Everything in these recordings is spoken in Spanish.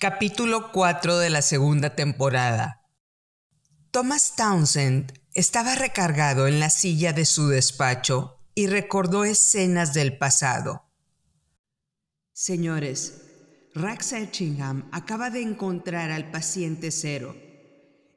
Capítulo 4 de la segunda temporada. Thomas Townsend estaba recargado en la silla de su despacho y recordó escenas del pasado. Señores, Rax Etchingham acaba de encontrar al paciente cero.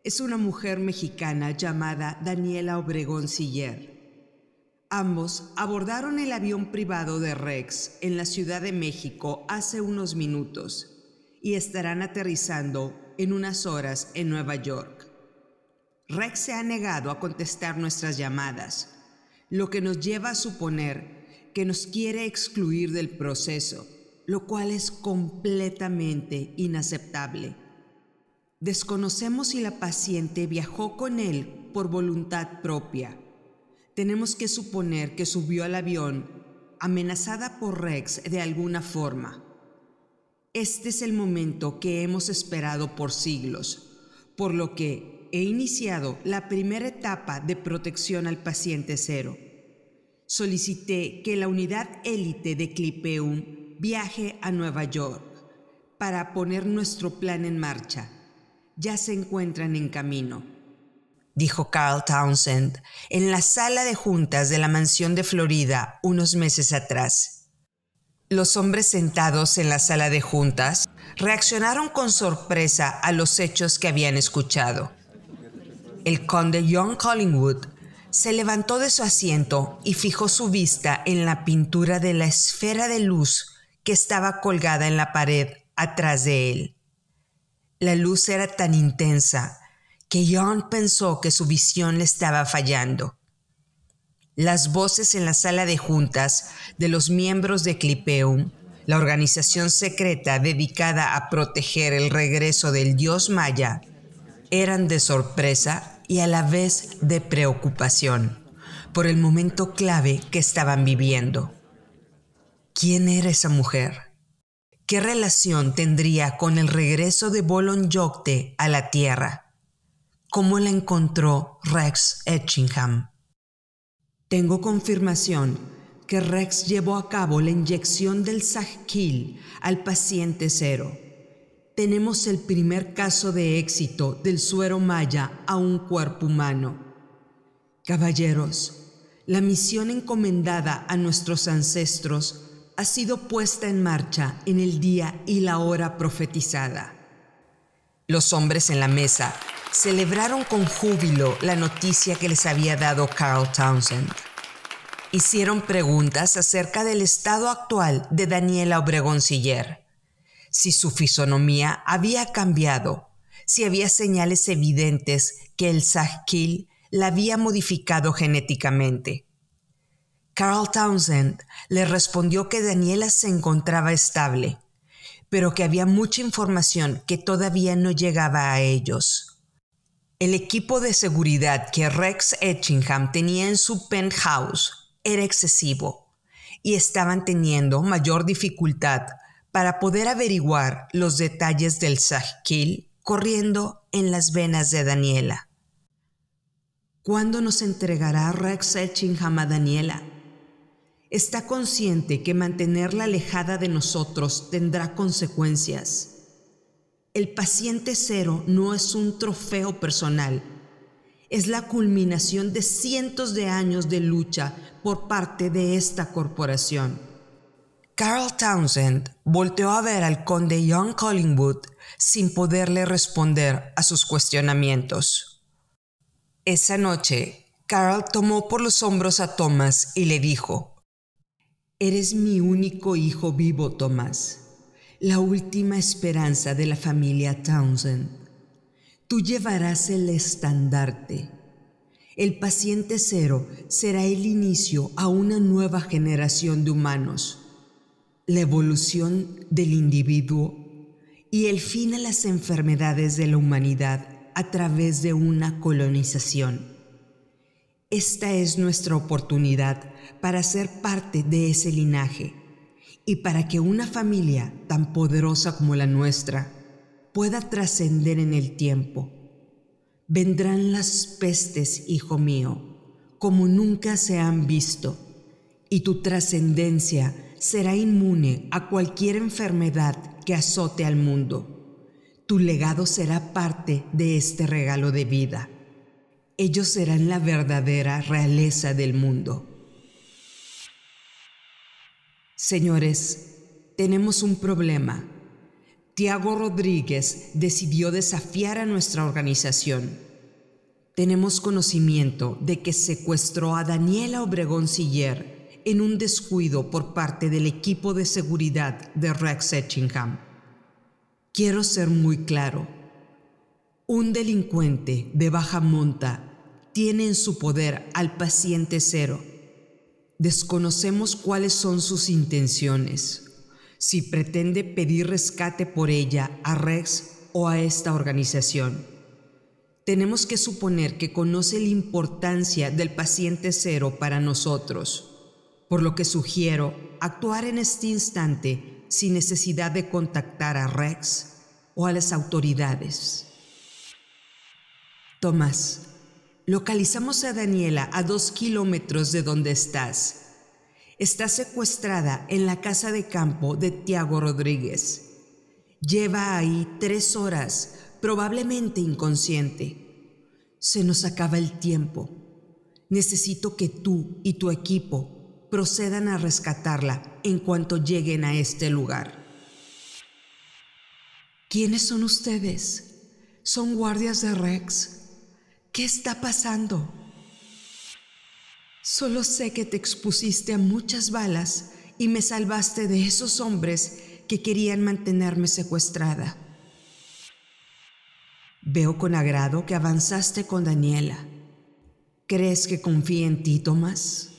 Es una mujer mexicana llamada Daniela Obregón Siller. Ambos abordaron el avión privado de Rex en la Ciudad de México hace unos minutos y estarán aterrizando en unas horas en Nueva York. Rex se ha negado a contestar nuestras llamadas, lo que nos lleva a suponer que nos quiere excluir del proceso, lo cual es completamente inaceptable. Desconocemos si la paciente viajó con él por voluntad propia. Tenemos que suponer que subió al avión amenazada por Rex de alguna forma este es el momento que hemos esperado por siglos, por lo que he iniciado la primera etapa de protección al paciente cero. Solicité que la unidad élite de Clipeum viaje a Nueva York para poner nuestro plan en marcha. Ya se encuentran en camino. Dijo Carl Townsend en la sala de juntas de la mansión de Florida unos meses atrás. Los hombres sentados en la sala de juntas reaccionaron con sorpresa a los hechos que habían escuchado. El conde John Collingwood se levantó de su asiento y fijó su vista en la pintura de la esfera de luz que estaba colgada en la pared atrás de él. La luz era tan intensa que John pensó que su visión le estaba fallando. Las voces en la sala de juntas de los miembros de Clipeum, la organización secreta dedicada a proteger el regreso del dios maya, eran de sorpresa y a la vez de preocupación por el momento clave que estaban viviendo. ¿Quién era esa mujer? ¿Qué relación tendría con el regreso de Bolon Yocte a la Tierra? ¿Cómo la encontró Rex Etchingham? Tengo confirmación que Rex llevó a cabo la inyección del Sajkil al paciente cero. Tenemos el primer caso de éxito del suero maya a un cuerpo humano. Caballeros, la misión encomendada a nuestros ancestros ha sido puesta en marcha en el día y la hora profetizada. Los hombres en la mesa celebraron con júbilo la noticia que les había dado Carl Townsend. Hicieron preguntas acerca del estado actual de Daniela Obregón Siller, si su fisonomía había cambiado, si había señales evidentes que el Sahkil la había modificado genéticamente. Carl Townsend le respondió que Daniela se encontraba estable, pero que había mucha información que todavía no llegaba a ellos. El equipo de seguridad que Rex Etchingham tenía en su penthouse era excesivo y estaban teniendo mayor dificultad para poder averiguar los detalles del Sahkil corriendo en las venas de Daniela. ¿Cuándo nos entregará Rex Etchingham a Daniela? Está consciente que mantenerla alejada de nosotros tendrá consecuencias. El paciente cero no es un trofeo personal, es la culminación de cientos de años de lucha por parte de esta corporación. Carl Townsend volteó a ver al conde John Collingwood sin poderle responder a sus cuestionamientos. Esa noche, Carl tomó por los hombros a Thomas y le dijo, Eres mi único hijo vivo, Thomas la última esperanza de la familia Townsend. Tú llevarás el estandarte. El paciente cero será el inicio a una nueva generación de humanos, la evolución del individuo y el fin a las enfermedades de la humanidad a través de una colonización. Esta es nuestra oportunidad para ser parte de ese linaje y para que una familia tan poderosa como la nuestra pueda trascender en el tiempo. Vendrán las pestes, hijo mío, como nunca se han visto, y tu trascendencia será inmune a cualquier enfermedad que azote al mundo. Tu legado será parte de este regalo de vida. Ellos serán la verdadera realeza del mundo. Señores, tenemos un problema. Tiago Rodríguez decidió desafiar a nuestra organización. Tenemos conocimiento de que secuestró a Daniela Obregón Siller en un descuido por parte del equipo de seguridad de Rex Etchingham. Quiero ser muy claro. Un delincuente de baja monta tiene en su poder al paciente cero Desconocemos cuáles son sus intenciones, si pretende pedir rescate por ella a Rex o a esta organización. Tenemos que suponer que conoce la importancia del paciente cero para nosotros, por lo que sugiero actuar en este instante sin necesidad de contactar a Rex o a las autoridades. Tomás, Localizamos a Daniela a dos kilómetros de donde estás. Está secuestrada en la casa de campo de Tiago Rodríguez. Lleva ahí tres horas, probablemente inconsciente. Se nos acaba el tiempo. Necesito que tú y tu equipo procedan a rescatarla en cuanto lleguen a este lugar. ¿Quiénes son ustedes? ¿Son guardias de Rex? ¿Qué está pasando? Solo sé que te expusiste a muchas balas y me salvaste de esos hombres que querían mantenerme secuestrada. Veo con agrado que avanzaste con Daniela. ¿Crees que confíe en ti, Tomás?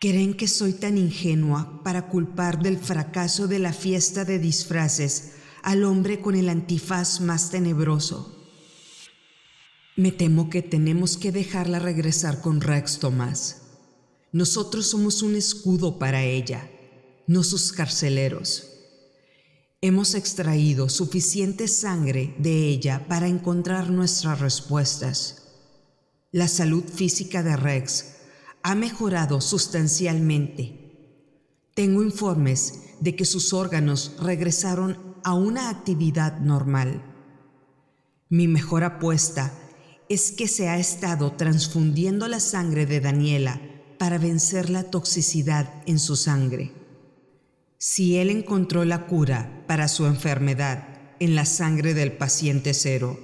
¿Creen que soy tan ingenua para culpar del fracaso de la fiesta de disfraces al hombre con el antifaz más tenebroso? Me temo que tenemos que dejarla regresar con Rex Tomás. Nosotros somos un escudo para ella, no sus carceleros. Hemos extraído suficiente sangre de ella para encontrar nuestras respuestas. La salud física de Rex ha mejorado sustancialmente. Tengo informes de que sus órganos regresaron a una actividad normal. Mi mejor apuesta es que se ha estado transfundiendo la sangre de Daniela para vencer la toxicidad en su sangre. Si él encontró la cura para su enfermedad en la sangre del paciente cero,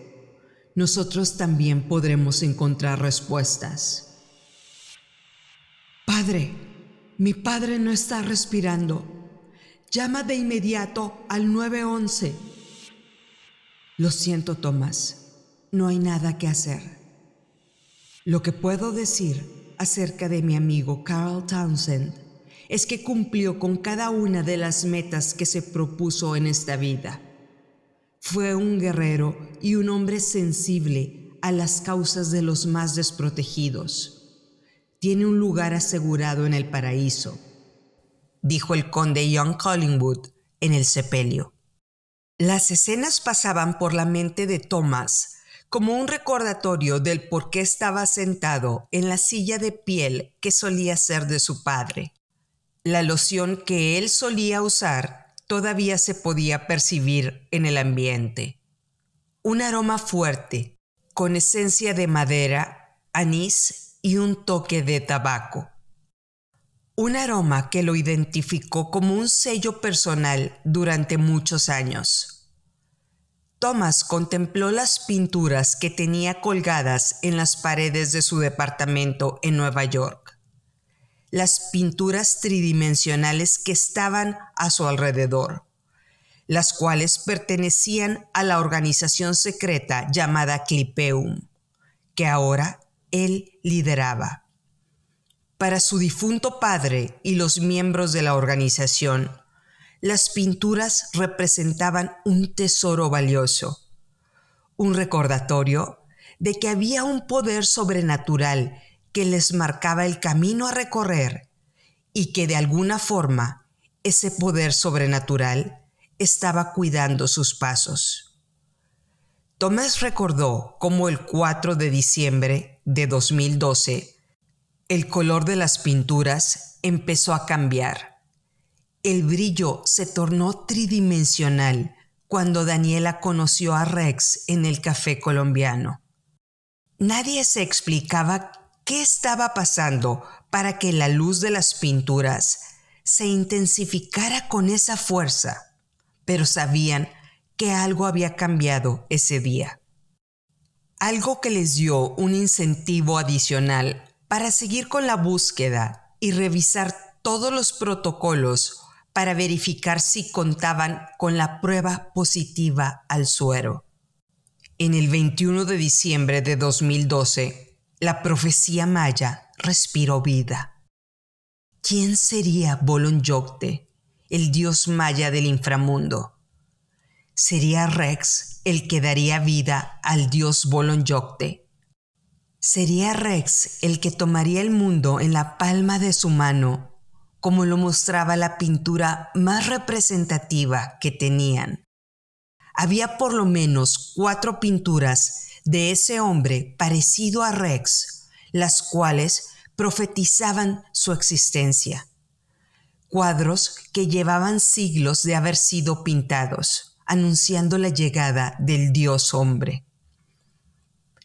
nosotros también podremos encontrar respuestas. Padre, mi padre no está respirando. Llama de inmediato al 911. Lo siento, Tomás no hay nada que hacer. Lo que puedo decir acerca de mi amigo Carl Townsend es que cumplió con cada una de las metas que se propuso en esta vida. Fue un guerrero y un hombre sensible a las causas de los más desprotegidos. Tiene un lugar asegurado en el paraíso, dijo el conde Young Collingwood en el sepelio. Las escenas pasaban por la mente de Thomas como un recordatorio del por qué estaba sentado en la silla de piel que solía ser de su padre. La loción que él solía usar todavía se podía percibir en el ambiente. Un aroma fuerte, con esencia de madera, anís y un toque de tabaco. Un aroma que lo identificó como un sello personal durante muchos años. Thomas contempló las pinturas que tenía colgadas en las paredes de su departamento en Nueva York. Las pinturas tridimensionales que estaban a su alrededor, las cuales pertenecían a la organización secreta llamada Clipeum, que ahora él lideraba. Para su difunto padre y los miembros de la organización, las pinturas representaban un tesoro valioso, un recordatorio de que había un poder sobrenatural que les marcaba el camino a recorrer y que de alguna forma ese poder sobrenatural estaba cuidando sus pasos. Tomás recordó cómo el 4 de diciembre de 2012 el color de las pinturas empezó a cambiar el brillo se tornó tridimensional cuando Daniela conoció a Rex en el café colombiano. Nadie se explicaba qué estaba pasando para que la luz de las pinturas se intensificara con esa fuerza, pero sabían que algo había cambiado ese día. Algo que les dio un incentivo adicional para seguir con la búsqueda y revisar todos los protocolos para verificar si contaban con la prueba positiva al suero. En el 21 de diciembre de 2012, la profecía maya respiró vida. ¿Quién sería Bolon Yocte, el dios maya del inframundo? ¿Sería Rex el que daría vida al dios Bolon Yocte? ¿Sería Rex el que tomaría el mundo en la palma de su mano, como lo mostraba la pintura más representativa que tenían? Había por lo menos cuatro pinturas de ese hombre parecido a Rex, las cuales profetizaban su existencia. Cuadros que llevaban siglos de haber sido pintados, anunciando la llegada del dios hombre.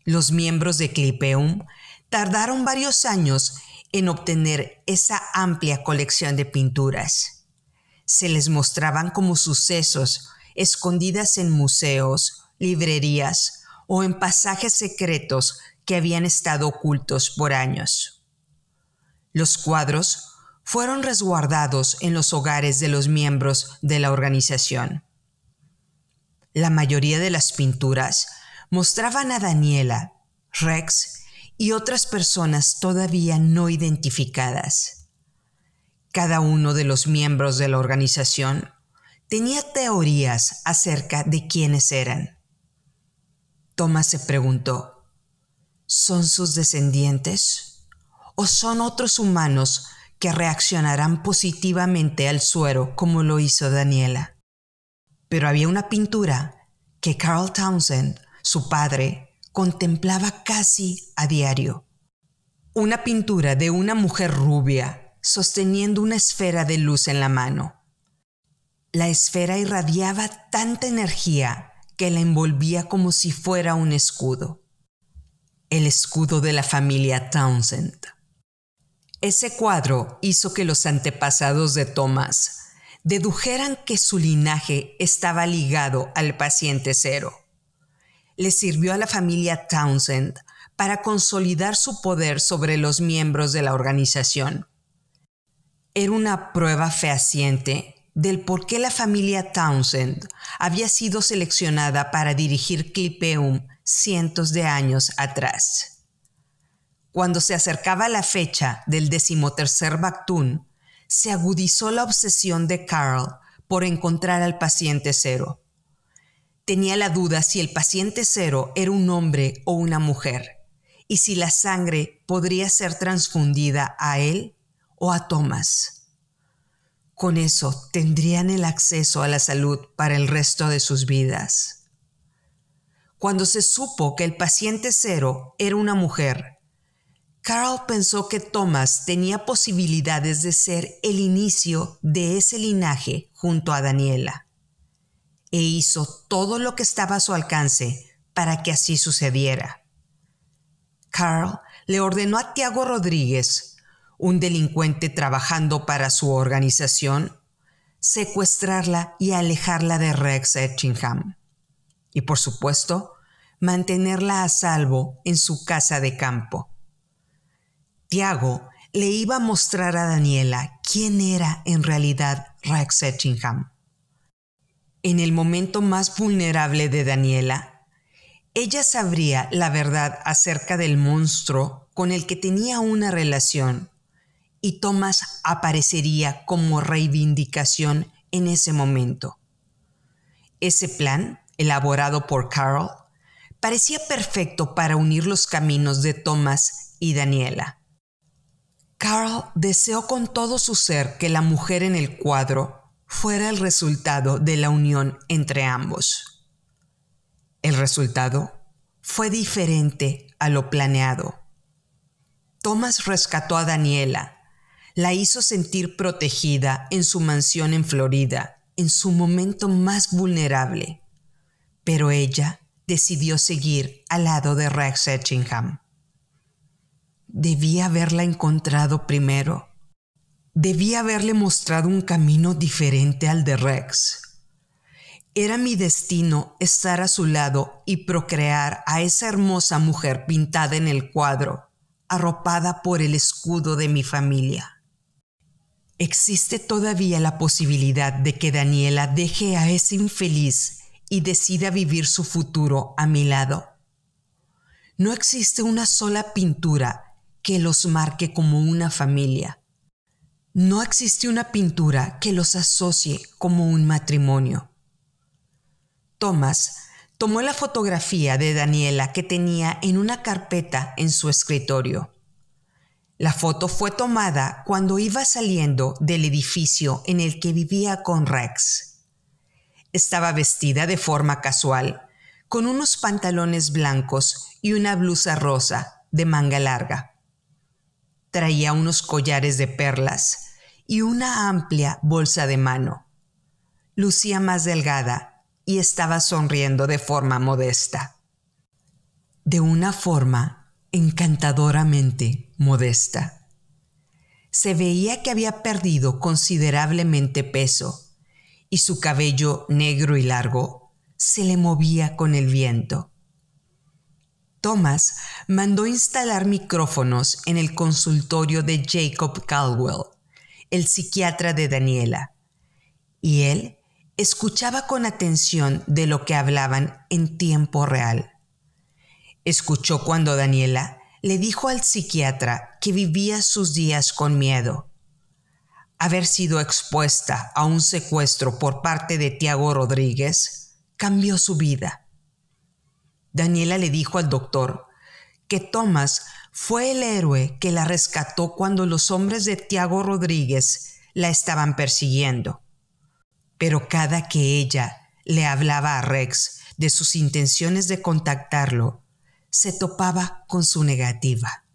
Los miembros de Clipeum tardaron varios años en obtener esa amplia colección de pinturas. Se les mostraban como sucesos escondidas en museos, librerías o en pasajes secretos que habían estado ocultos por años. Los cuadros fueron resguardados en los hogares de los miembros de la organización. La mayoría de las pinturas mostraban a Daniela, Rex y otras personas todavía no identificadas. Cada uno de los miembros de la organización tenía teorías acerca de quiénes eran. Thomas se preguntó, ¿son sus descendientes? ¿O son otros humanos que reaccionarán positivamente al suero como lo hizo Daniela? Pero había una pintura que Carl Townsend, su padre, contemplaba casi a diario. Una pintura de una mujer rubia sosteniendo una esfera de luz en la mano. La esfera irradiaba tanta energía que la envolvía como si fuera un escudo. El escudo de la familia Townsend. Ese cuadro hizo que los antepasados de Thomas dedujeran que su linaje estaba ligado al paciente cero. Le sirvió a la familia Townsend para consolidar su poder sobre los miembros de la organización. Era una prueba fehaciente del por qué la familia Townsend había sido seleccionada para dirigir Clipeum cientos de años atrás. Cuando se acercaba la fecha del decimotercer Bactún, se agudizó la obsesión de Carl por encontrar al paciente cero. Tenía la duda si el paciente cero era un hombre o una mujer, y si la sangre podría ser transfundida a él o a Thomas. Con eso tendrían el acceso a la salud para el resto de sus vidas. Cuando se supo que el paciente cero era una mujer, Carl pensó que Thomas tenía posibilidades de ser el inicio de ese linaje junto a Daniela, e hizo todo lo que estaba a su alcance para que así sucediera. Carl le ordenó a Tiago Rodríguez, un delincuente trabajando para su organización, secuestrarla y alejarla de Rex Etchingham. Y por supuesto, mantenerla a salvo en su casa de campo. Tiago le iba a mostrar a Daniela quién era en realidad Rex Etchingham. En el momento más vulnerable de Daniela, ella sabría la verdad acerca del monstruo con el que tenía una relación y Thomas aparecería como reivindicación en ese momento. Ese plan, elaborado por Carol, parecía perfecto para unir los caminos de Thomas y Daniela. Carl deseó con todo su ser que la mujer en el cuadro fuera el resultado de la unión entre ambos. El resultado fue diferente a lo planeado. Thomas rescató a Daniela la hizo sentir protegida en su mansión en Florida en su momento más vulnerable, pero ella decidió seguir al lado de Rex Etchingham. Debía haberla encontrado primero. Debía haberle mostrado un camino diferente al de Rex. Era mi destino estar a su lado y procrear a esa hermosa mujer pintada en el cuadro, arropada por el escudo de mi familia. Existe todavía la posibilidad de que Daniela deje a ese infeliz y decida vivir su futuro a mi lado. No existe una sola pintura que los marque como una familia. No existe una pintura que los asocie como un matrimonio. Thomas tomó la fotografía de Daniela que tenía en una carpeta en su escritorio. La foto fue tomada cuando iba saliendo del edificio en el que vivía con Rex. Estaba vestida de forma casual, con unos pantalones blancos y una blusa rosa de manga larga. Traía unos collares de perlas y una amplia bolsa de mano. Lucía más delgada y estaba sonriendo de forma modesta. De una forma encantadoramente modesta. Se veía que había perdido considerablemente peso y su cabello negro y largo se le movía con el viento. Thomas mandó instalar micrófonos en el consultorio de Jacob Caldwell, el psiquiatra de Daniela, y él escuchaba con atención de lo que hablaban en tiempo real. Escuchó cuando Daniela le dijo al psiquiatra que vivía sus días con miedo. Haber sido expuesta a un secuestro por parte de Tiago Rodríguez cambió su vida Daniela le dijo al doctor que Thomas fue el héroe que la rescató cuando los hombres de Tiago Rodríguez la estaban persiguiendo. Pero cada que ella le hablaba a Rex de sus intenciones de contactarlo, se topaba con su negativa.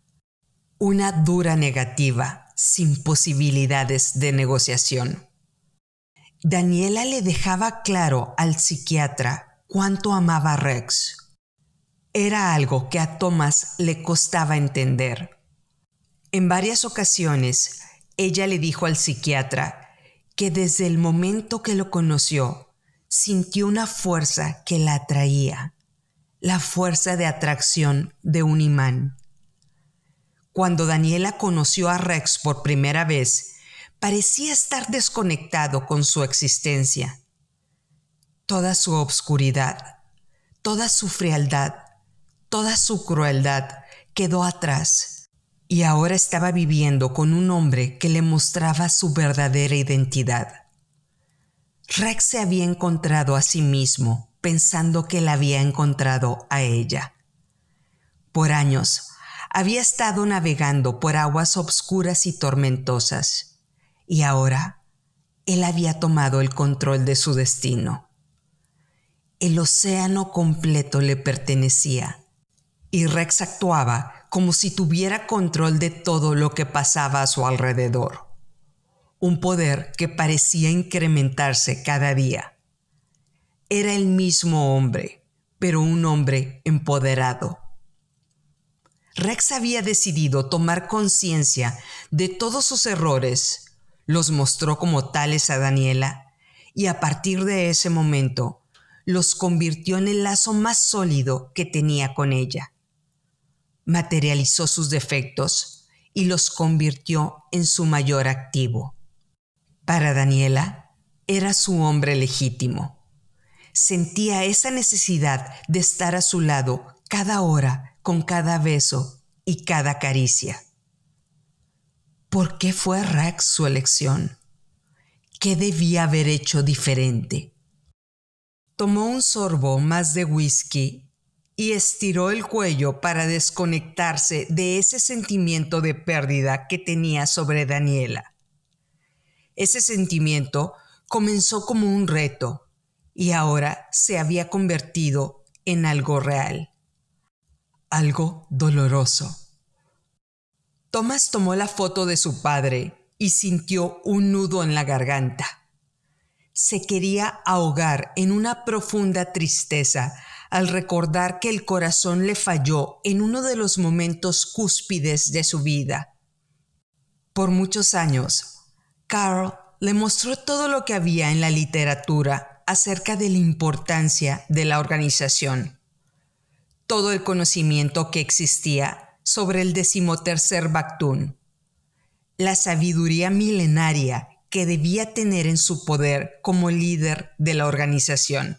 Una dura negativa sin posibilidades de negociación. Daniela le dejaba claro al psiquiatra cuánto amaba a Rex era algo que a Thomas le costaba entender. En varias ocasiones, ella le dijo al psiquiatra que desde el momento que lo conoció, sintió una fuerza que la atraía, la fuerza de atracción de un imán. Cuando Daniela conoció a Rex por primera vez, parecía estar desconectado con su existencia. Toda su obscuridad, toda su frialdad, Toda su crueldad quedó atrás y ahora estaba viviendo con un hombre que le mostraba su verdadera identidad. Rex se había encontrado a sí mismo pensando que la había encontrado a ella. Por años había estado navegando por aguas obscuras y tormentosas, y ahora él había tomado el control de su destino. El océano completo le pertenecía y Rex actuaba como si tuviera control de todo lo que pasaba a su alrededor. Un poder que parecía incrementarse cada día. Era el mismo hombre, pero un hombre empoderado. Rex había decidido tomar conciencia de todos sus errores, los mostró como tales a Daniela y a partir de ese momento los convirtió en el lazo más sólido que tenía con ella materializó sus defectos y los convirtió en su mayor activo. Para Daniela, era su hombre legítimo. Sentía esa necesidad de estar a su lado cada hora, con cada beso y cada caricia. ¿Por qué fue Rex su elección? ¿Qué debía haber hecho diferente? Tomó un sorbo más de whisky y estiró el cuello para desconectarse de ese sentimiento de pérdida que tenía sobre Daniela. Ese sentimiento comenzó como un reto y ahora se había convertido en algo real, algo doloroso. Thomas tomó la foto de su padre y sintió un nudo en la garganta. se quería ahogar en una profunda tristeza al recordar que el corazón le falló en uno de los momentos cúspides de su vida. Por muchos años, Carl le mostró todo lo que había en la literatura acerca de la importancia de la organización, todo el conocimiento que existía sobre el decimotercer Bactún, la sabiduría milenaria que debía tener en su poder como líder de la organización.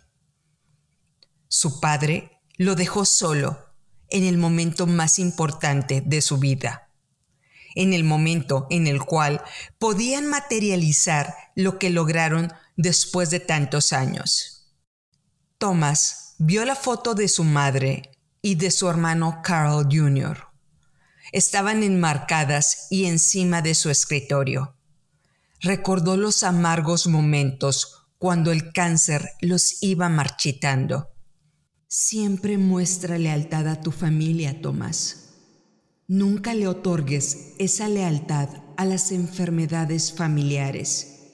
Su padre lo dejó solo en el momento más importante de su vida, en el momento en el cual podían materializar lo que lograron después de tantos años. Thomas vio la foto de su madre y de su hermano Carl Jr. Estaban enmarcadas y encima de su escritorio. Recordó los amargos momentos cuando el cáncer los iba marchitando Siempre muestra lealtad a tu familia, Tomás. Nunca le otorgues esa lealtad a las enfermedades familiares.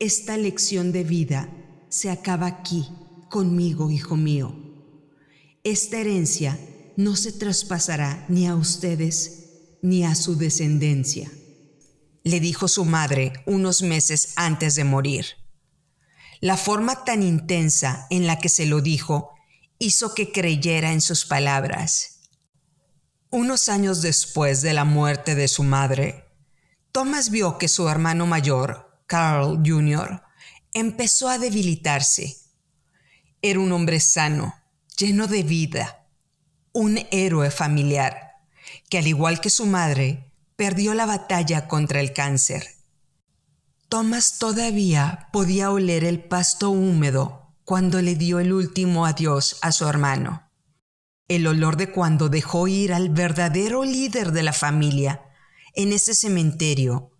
Esta lección de vida se acaba aquí, conmigo, hijo mío. Esta herencia no se traspasará ni a ustedes ni a su descendencia, le dijo su madre unos meses antes de morir. La forma tan intensa en la que se lo dijo hizo que creyera en sus palabras. Unos años después de la muerte de su madre, Thomas vio que su hermano mayor, Carl Jr., empezó a debilitarse. Era un hombre sano, lleno de vida, un héroe familiar, que al igual que su madre, perdió la batalla contra el cáncer. Thomas todavía podía oler el pasto húmedo cuando le dio el último adiós a su hermano. El olor de cuando dejó ir al verdadero líder de la familia en ese cementerio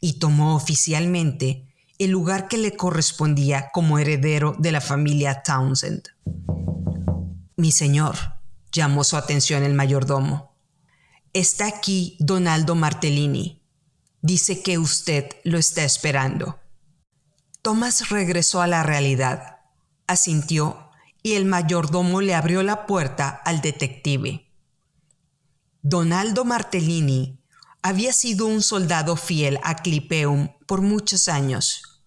y tomó oficialmente el lugar que le correspondía como heredero de la familia Townsend. Mi señor, llamó su atención el mayordomo. Está aquí Donaldo Martellini. Dice que usted lo está esperando. Thomas regresó a la realidad asintió y el mayordomo le abrió la puerta al detective. Donaldo Martellini había sido un soldado fiel a Clipeum por muchos años,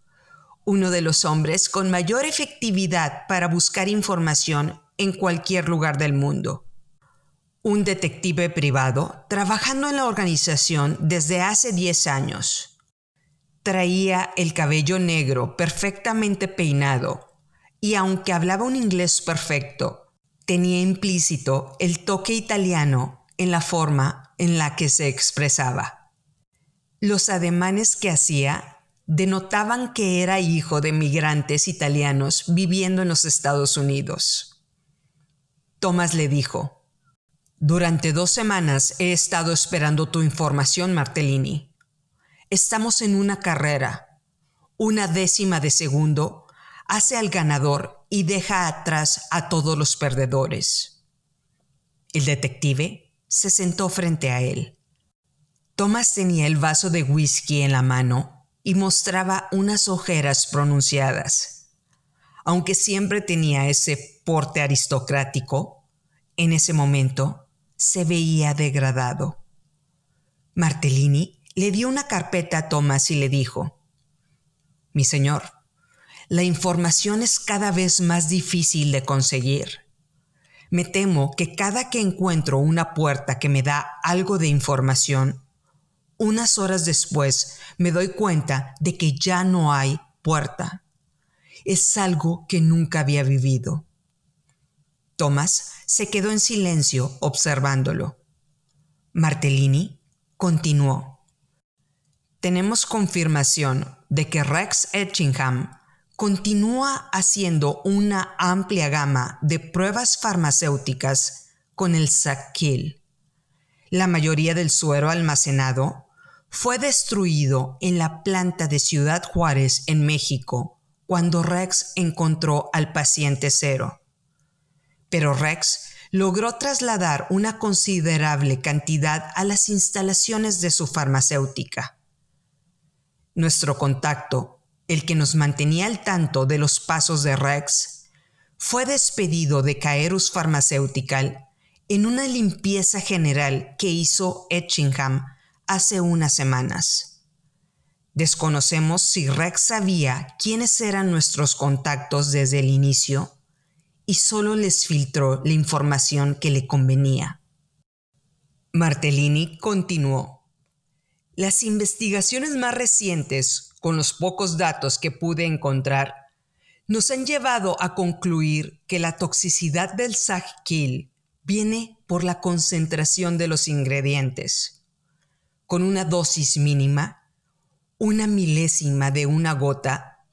uno de los hombres con mayor efectividad para buscar información en cualquier lugar del mundo. Un detective privado trabajando en la organización desde hace 10 años. Traía el cabello negro perfectamente peinado y aunque hablaba un inglés perfecto, tenía implícito el toque italiano en la forma en la que se expresaba. Los ademanes que hacía denotaban que era hijo de migrantes italianos viviendo en los Estados Unidos. Thomas le dijo, Durante dos semanas he estado esperando tu información, Martellini. Estamos en una carrera, una décima de segundo hace al ganador y deja atrás a todos los perdedores. El detective se sentó frente a él. Thomas tenía el vaso de whisky en la mano y mostraba unas ojeras pronunciadas. Aunque siempre tenía ese porte aristocrático, en ese momento se veía degradado. Martellini le dio una carpeta a Thomas y le dijo, Mi señor, la información es cada vez más difícil de conseguir. Me temo que cada que encuentro una puerta que me da algo de información, unas horas después me doy cuenta de que ya no hay puerta. Es algo que nunca había vivido. Tomás se quedó en silencio observándolo. Martellini continuó. Tenemos confirmación de que Rex Etchingham continúa haciendo una amplia gama de pruebas farmacéuticas con el Saquil. La mayoría del suero almacenado fue destruido en la planta de Ciudad Juárez en México cuando Rex encontró al paciente cero. Pero Rex logró trasladar una considerable cantidad a las instalaciones de su farmacéutica. Nuestro contacto el que nos mantenía al tanto de los pasos de Rex, fue despedido de Caerus Pharmaceutical en una limpieza general que hizo Etchingham hace unas semanas. Desconocemos si Rex sabía quiénes eran nuestros contactos desde el inicio y solo les filtró la información que le convenía. Martellini continuó. Las investigaciones más recientes, con los pocos datos que pude encontrar, nos han llevado a concluir que la toxicidad del SAG-Kill viene por la concentración de los ingredientes. Con una dosis mínima, una milésima de una gota,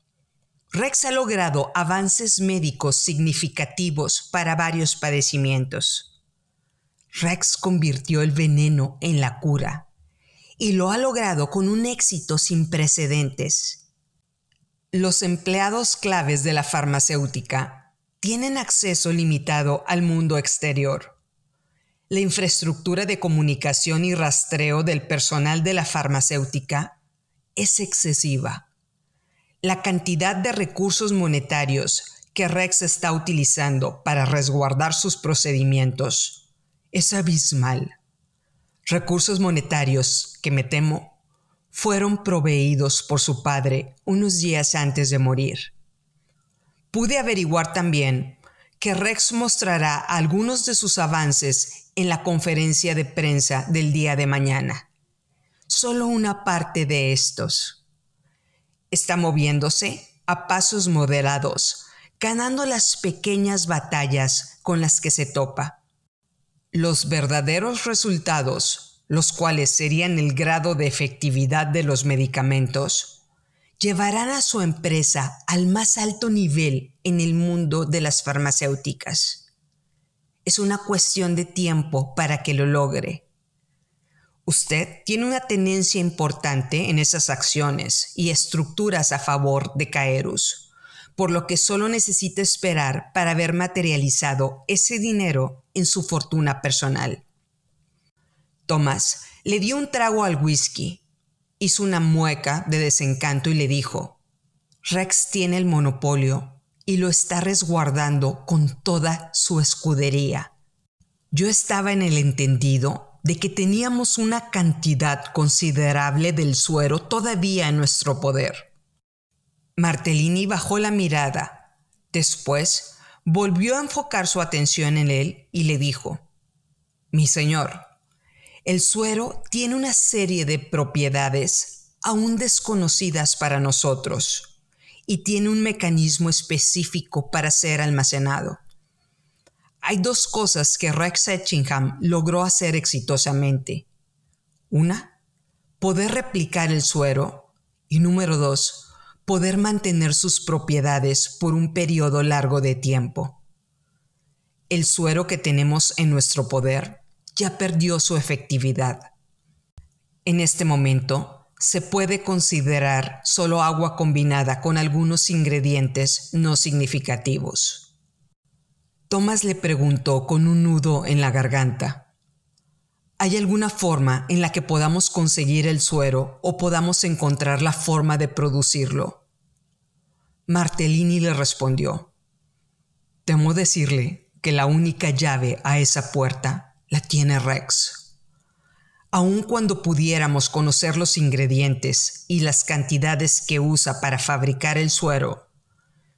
Rex ha logrado avances médicos significativos para varios padecimientos. Rex convirtió el veneno en la cura y lo ha logrado con un éxito sin precedentes. Los empleados claves de la farmacéutica tienen acceso limitado al mundo exterior. La infraestructura de comunicación y rastreo del personal de la farmacéutica es excesiva. La cantidad de recursos monetarios que Rex está utilizando para resguardar sus procedimientos es abismal. Recursos monetarios que me temo fueron proveídos por su padre unos días antes de morir. Pude averiguar también que Rex mostrará algunos de sus avances en la conferencia de prensa del día de mañana. Solo una parte de estos. Está moviéndose a pasos moderados, ganando las pequeñas batallas con las que se topa. Los verdaderos resultados, los cuales serían el grado de efectividad de los medicamentos, llevarán a su empresa al más alto nivel en el mundo de las farmacéuticas. Es una cuestión de tiempo para que lo logre. Usted tiene una tenencia importante en esas acciones y estructuras a favor de Caerus, por lo que solo necesita esperar para ver materializado ese dinero en su fortuna personal. Tomás le dio un trago al whisky hizo una mueca de desencanto y le dijo, Rex tiene el monopolio y lo está resguardando con toda su escudería. Yo estaba en el entendido de que teníamos una cantidad considerable del suero todavía en nuestro poder. Martellini bajó la mirada. Después volvió a enfocar su atención en él y le dijo, Mi señor, el suero tiene una serie de propiedades aún desconocidas para nosotros y tiene un mecanismo específico para ser almacenado. Hay dos cosas que Rex Etchingham logró hacer exitosamente. Una, poder replicar el suero y número dos, poder mantener sus propiedades por un periodo largo de tiempo. El suero que tenemos en nuestro poder ya perdió su efectividad. En este momento, se puede considerar solo agua combinada con algunos ingredientes no significativos. Thomas le preguntó con un nudo en la garganta. ¿Hay alguna forma en la que podamos conseguir el suero o podamos encontrar la forma de producirlo? Martellini le respondió. Temo decirle que la única llave a esa puerta la tiene Rex. Aun cuando pudiéramos conocer los ingredientes y las cantidades que usa para fabricar el suero,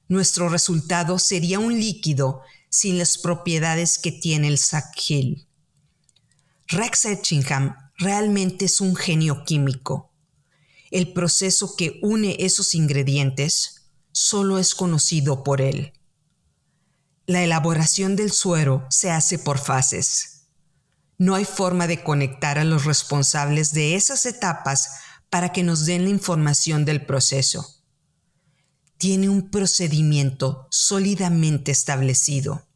nuestro resultado sería un líquido sin las propiedades que tiene el Hill. Rex Etchingham realmente es un genio químico. El proceso que une esos ingredientes solo es conocido por él. La elaboración del suero se hace por fases no hay forma de conectar a los responsables de esas etapas para que nos den la información del proceso. Tiene un procedimiento sólidamente establecido,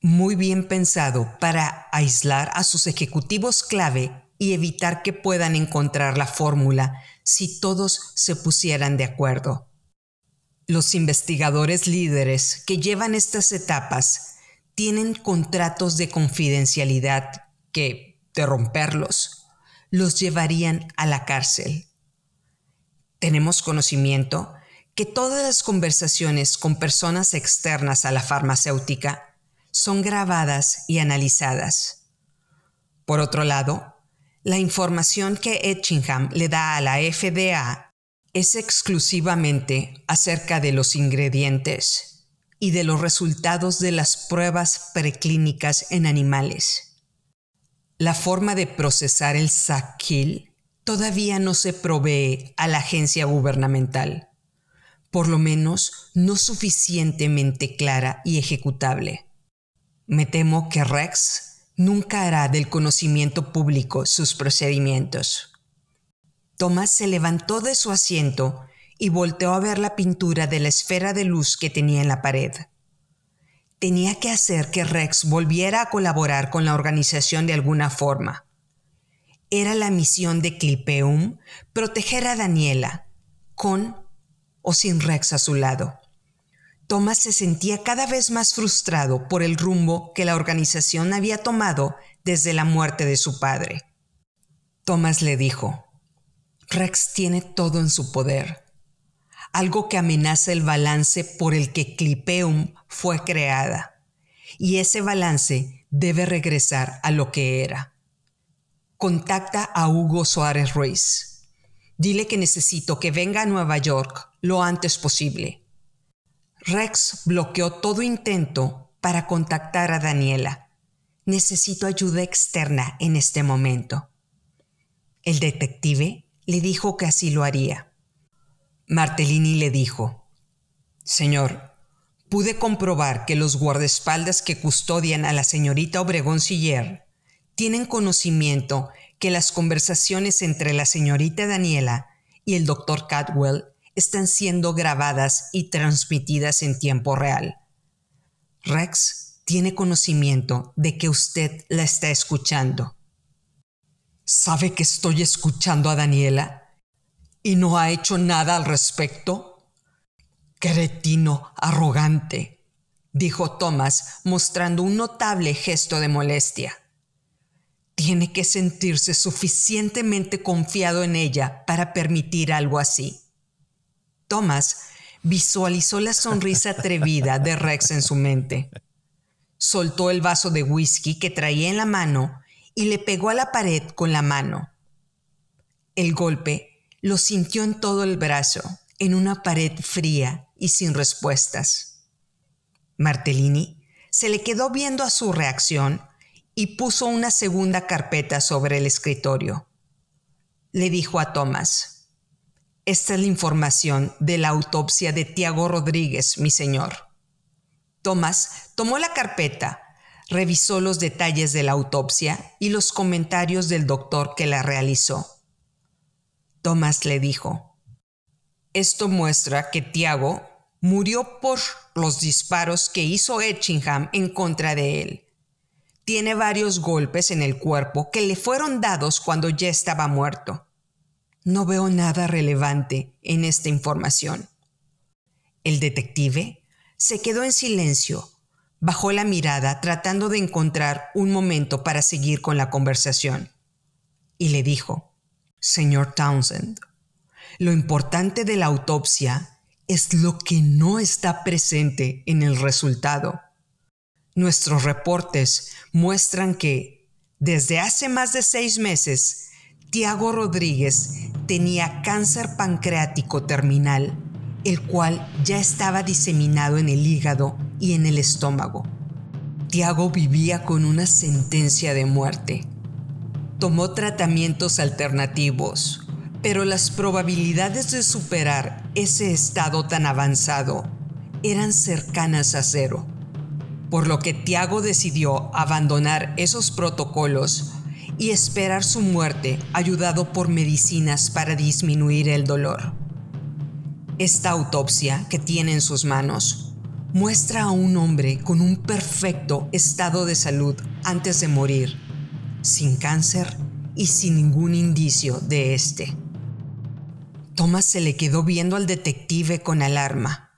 muy bien pensado para aislar a sus ejecutivos clave y evitar que puedan encontrar la fórmula si todos se pusieran de acuerdo. Los investigadores líderes que llevan estas etapas tienen contratos de confidencialidad que, de romperlos, los llevarían a la cárcel. Tenemos conocimiento que todas las conversaciones con personas externas a la farmacéutica son grabadas y analizadas. Por otro lado, la información que Etchingham le da a la FDA es exclusivamente acerca de los ingredientes y de los resultados de las pruebas preclínicas en animales. La forma de procesar el SAC-KILL todavía no se provee a la agencia gubernamental, por lo menos no suficientemente clara y ejecutable. Me temo que Rex nunca hará del conocimiento público sus procedimientos. Thomas se levantó de su asiento y volteó a ver la pintura de la esfera de luz que tenía en la pared. Tenía que hacer que Rex volviera a colaborar con la organización de alguna forma. Era la misión de Clipeum proteger a Daniela, con o sin Rex a su lado. Thomas se sentía cada vez más frustrado por el rumbo que la organización había tomado desde la muerte de su padre. Thomas le dijo, Rex tiene todo en su poder, algo que amenaza el balance por el que Clipeum fue creada, y ese balance debe regresar a lo que era. Contacta a Hugo Suárez Ruiz. Dile que necesito que venga a Nueva York lo antes posible Rex bloqueó todo intento para contactar a Daniela. Necesito ayuda externa en este momento. El detective le dijo que así lo haría. Martellini le dijo, Señor, pude comprobar que los guardaespaldas que custodian a la señorita Obregón Siller tienen conocimiento que las conversaciones entre la señorita Daniela y el doctor Cadwell están siendo grabadas y transmitidas en tiempo real. Rex tiene conocimiento de que usted la está escuchando. ¿Sabe que estoy escuchando a Daniela y no ha hecho nada al respecto? Cretino arrogante, dijo Thomas mostrando un notable gesto de molestia. Tiene que sentirse suficientemente confiado en ella para permitir algo así. Thomas visualizó la sonrisa atrevida de Rex en su mente. Soltó el vaso de whisky que traía en la mano y le pegó a la pared con la mano. El golpe lo sintió en todo el brazo, en una pared fría y sin respuestas. Martellini se le quedó viendo a su reacción y puso una segunda carpeta sobre el escritorio. Le dijo a Thomas, esta es la información de la autopsia de Tiago Rodríguez, mi señor. Tomás tomó la carpeta, revisó los detalles de la autopsia y los comentarios del doctor que la realizó. Tomás le dijo, esto muestra que Tiago murió por los disparos que hizo Etchingham en contra de él. Tiene varios golpes en el cuerpo que le fueron dados cuando ya estaba muerto. No veo nada relevante en esta información. El detective se quedó en silencio, bajó la mirada tratando de encontrar un momento para seguir con la conversación, y le dijo, Señor Townsend, lo importante de la autopsia es lo que no está presente en el resultado. Nuestros reportes muestran que, desde hace más de seis meses, Tiago Rodríguez tenía cáncer pancreático terminal, el cual ya estaba diseminado en el hígado y en el estómago. Tiago vivía con una sentencia de muerte. Tomó tratamientos alternativos, pero las probabilidades de superar ese estado tan avanzado eran cercanas a cero, por lo que Tiago decidió abandonar esos protocolos y esperar su muerte ayudado por medicinas para disminuir el dolor. Esta autopsia que tiene en sus manos muestra a un hombre con un perfecto estado de salud antes de morir, sin cáncer y sin ningún indicio de este. Thomas se le quedó viendo al detective con alarma.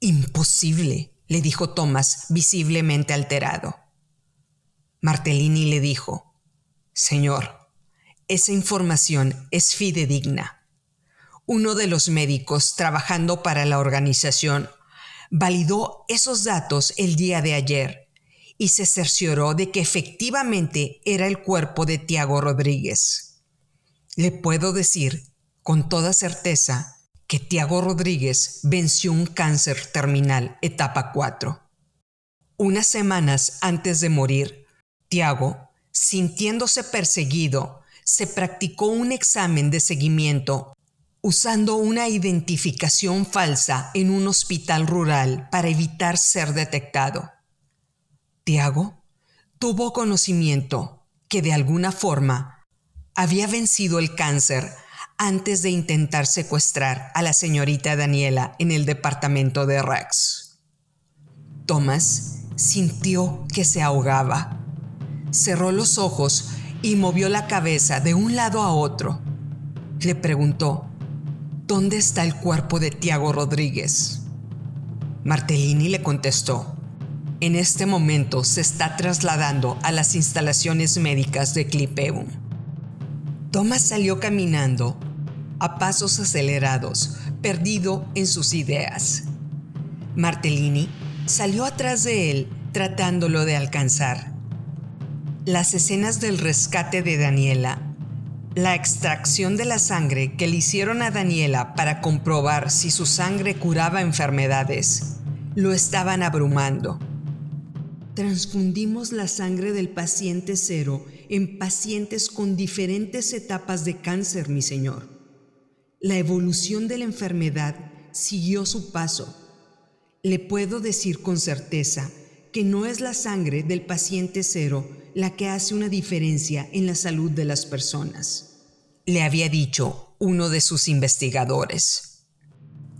Imposible, le dijo Thomas, visiblemente alterado. Martellini le dijo, Señor, esa información es fidedigna. uno de los médicos trabajando para la organización, validó esos datos el día de ayer y se cercioró de que efectivamente era el cuerpo de Tiago Rodríguez. Le puedo decir con toda certeza que Tiago Rodríguez venció un cáncer terminal etapa 4. Unas semanas antes de morir, Tiago, sintiéndose perseguido, se practicó un examen de seguimiento usando una identificación falsa en un hospital rural para evitar ser detectado. Tiago tuvo conocimiento que de alguna forma había vencido el cáncer antes de intentar secuestrar a la señorita Daniela en el departamento de Rex. Thomas sintió que se ahogaba. Cerró los ojos y movió la cabeza de un lado a otro. Le preguntó, ¿Dónde está el cuerpo de Tiago Rodríguez? Martellini le contestó, en este momento se está trasladando a las instalaciones médicas de Clipeum. Thomas salió caminando a pasos acelerados, perdido en sus ideas. Martellini salió atrás de él tratándolo de alcanzar. Las escenas del rescate de Daniela la extracción de la sangre que le hicieron a Daniela para comprobar si su sangre curaba enfermedades lo estaban abrumando. Transfundimos la sangre del paciente cero en pacientes con diferentes etapas de cáncer, mi señor. La evolución de la enfermedad siguió su paso. Le puedo decir con certeza que no es la sangre del paciente cero la que hace una diferencia en la salud de las personas. Le había dicho uno de sus investigadores.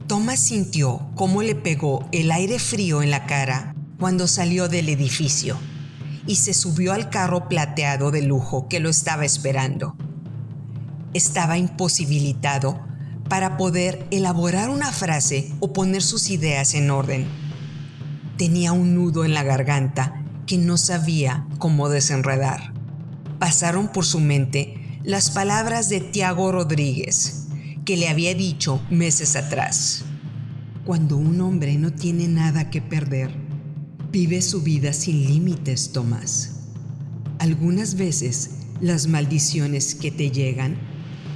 Thomas sintió cómo le pegó el aire frío en la cara cuando salió del edificio y se subió al carro plateado de lujo que lo estaba esperando. Estaba imposibilitado para poder elaborar una frase o poner sus ideas en orden. Tenía un nudo en la garganta que no sabía cómo desenredar. Pasaron por su mente las palabras de Tiago Rodríguez, que le había dicho meses atrás. Cuando un hombre no tiene nada que perder, vive su vida sin límites, Tomás. Algunas veces las maldiciones que te llegan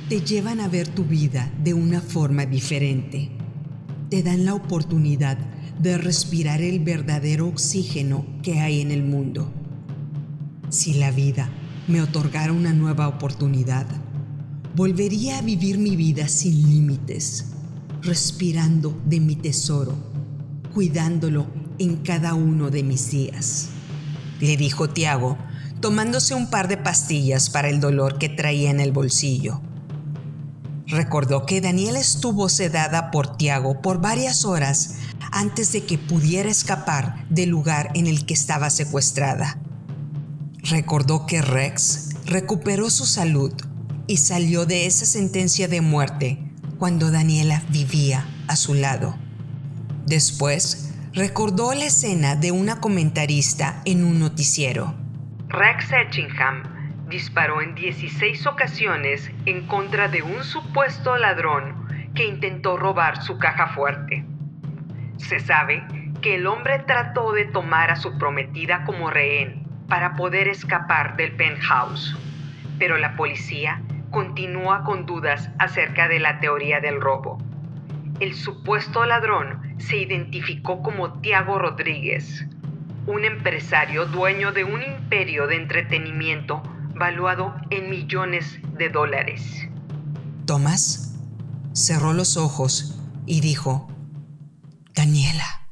te llevan a ver tu vida de una forma diferente. Te dan la oportunidad de respirar el verdadero oxígeno que hay en el mundo. Si la vida me otorgara una nueva oportunidad, volvería a vivir mi vida sin límites, respirando de mi tesoro, cuidándolo en cada uno de mis días. Le dijo Tiago, tomándose un par de pastillas para el dolor que traía en el bolsillo. Recordó que Daniela estuvo sedada por Tiago por varias horas antes de que pudiera escapar del lugar en el que estaba secuestrada. Recordó que Rex recuperó su salud y salió de esa sentencia de muerte cuando Daniela vivía a su lado. Después, recordó la escena de una comentarista en un noticiero. Rex Etchingham disparó en 16 ocasiones en contra de un supuesto ladrón que intentó robar su caja fuerte. Se sabe que el hombre trató de tomar a su prometida como rehén para poder escapar del penthouse, pero la policía continúa con dudas acerca de la teoría del robo. El supuesto ladrón se identificó como Tiago Rodríguez, un empresario dueño de un imperio de entretenimiento valuado en millones de dólares. Tomás cerró los ojos y dijo, Daniela.